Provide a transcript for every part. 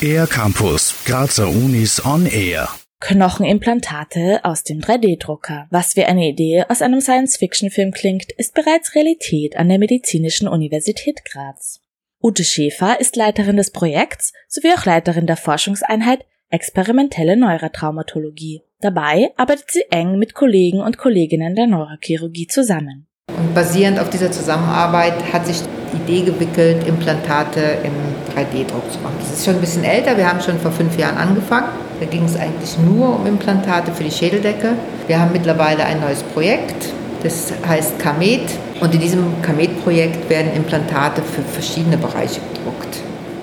Air Campus, Grazer Unis on Air. Knochenimplantate aus dem 3D-Drucker. Was wie eine Idee aus einem Science-Fiction-Film klingt, ist bereits Realität an der Medizinischen Universität Graz. Ute Schäfer ist Leiterin des Projekts sowie auch Leiterin der Forschungseinheit Experimentelle Neurotraumatologie. Dabei arbeitet sie eng mit Kollegen und Kolleginnen der Neurochirurgie zusammen. Basierend auf dieser Zusammenarbeit hat sich die Idee gewickelt, Implantate im 3D-Druck zu machen. Das ist schon ein bisschen älter, wir haben schon vor fünf Jahren angefangen. Da ging es eigentlich nur um Implantate für die Schädeldecke. Wir haben mittlerweile ein neues Projekt, das heißt Kamet. Und in diesem Kamet-Projekt werden Implantate für verschiedene Bereiche gedruckt.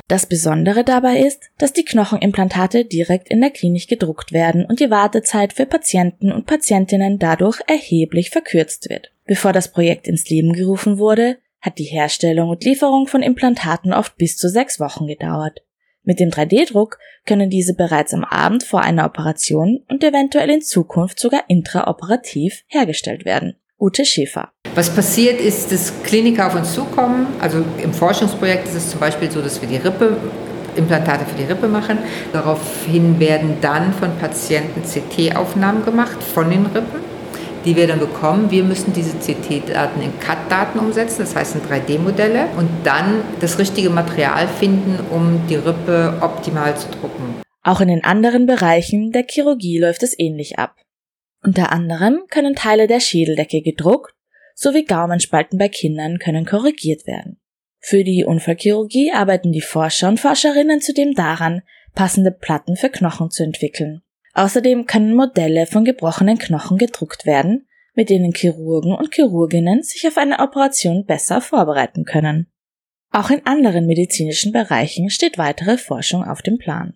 Das Besondere dabei ist, dass die Knochenimplantate direkt in der Klinik gedruckt werden und die Wartezeit für Patienten und Patientinnen dadurch erheblich verkürzt wird. Bevor das Projekt ins Leben gerufen wurde, hat die Herstellung und Lieferung von Implantaten oft bis zu sechs Wochen gedauert. Mit dem 3D-Druck können diese bereits am Abend vor einer Operation und eventuell in Zukunft sogar intraoperativ hergestellt werden. Ute Schäfer. Was passiert ist, dass Kliniker auf uns zukommen. Also im Forschungsprojekt ist es zum Beispiel so, dass wir die Rippe Implantate für die Rippe machen. Daraufhin werden dann von Patienten CT-Aufnahmen gemacht von den Rippen die wir dann bekommen. Wir müssen diese CT-Daten in CAD-Daten umsetzen, das heißt in 3D-Modelle, und dann das richtige Material finden, um die Rippe optimal zu drucken. Auch in den anderen Bereichen der Chirurgie läuft es ähnlich ab. Unter anderem können Teile der Schädeldecke gedruckt, sowie Gaumenspalten bei Kindern können korrigiert werden. Für die Unfallchirurgie arbeiten die Forscher und Forscherinnen zudem daran, passende Platten für Knochen zu entwickeln. Außerdem können Modelle von gebrochenen Knochen gedruckt werden, mit denen Chirurgen und Chirurginnen sich auf eine Operation besser vorbereiten können. Auch in anderen medizinischen Bereichen steht weitere Forschung auf dem Plan.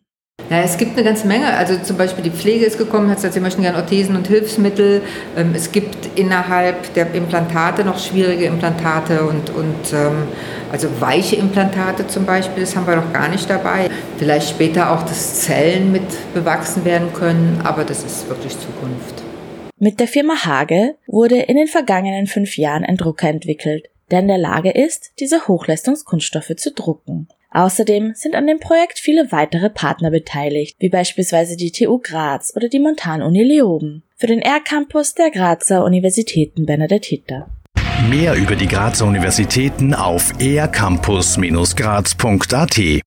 Ja, es gibt eine ganze Menge. Also zum Beispiel die Pflege ist gekommen, hat gesagt, sie möchten gerne Orthesen und Hilfsmittel. Ähm, es gibt innerhalb der Implantate noch schwierige Implantate und, und ähm, also weiche Implantate zum Beispiel, das haben wir noch gar nicht dabei. Vielleicht später auch, dass Zellen mit bewachsen werden können, aber das ist wirklich Zukunft. Mit der Firma Hage wurde in den vergangenen fünf Jahren ein Drucker entwickelt, der in der Lage ist, diese Hochleistungskunststoffe zu drucken. Außerdem sind an dem Projekt viele weitere Partner beteiligt, wie beispielsweise die TU Graz oder die Montanuni Leoben für den R-Campus der Grazer Universitäten Benedetta. Mehr über die Grazer Universitäten auf ercampus-graz.at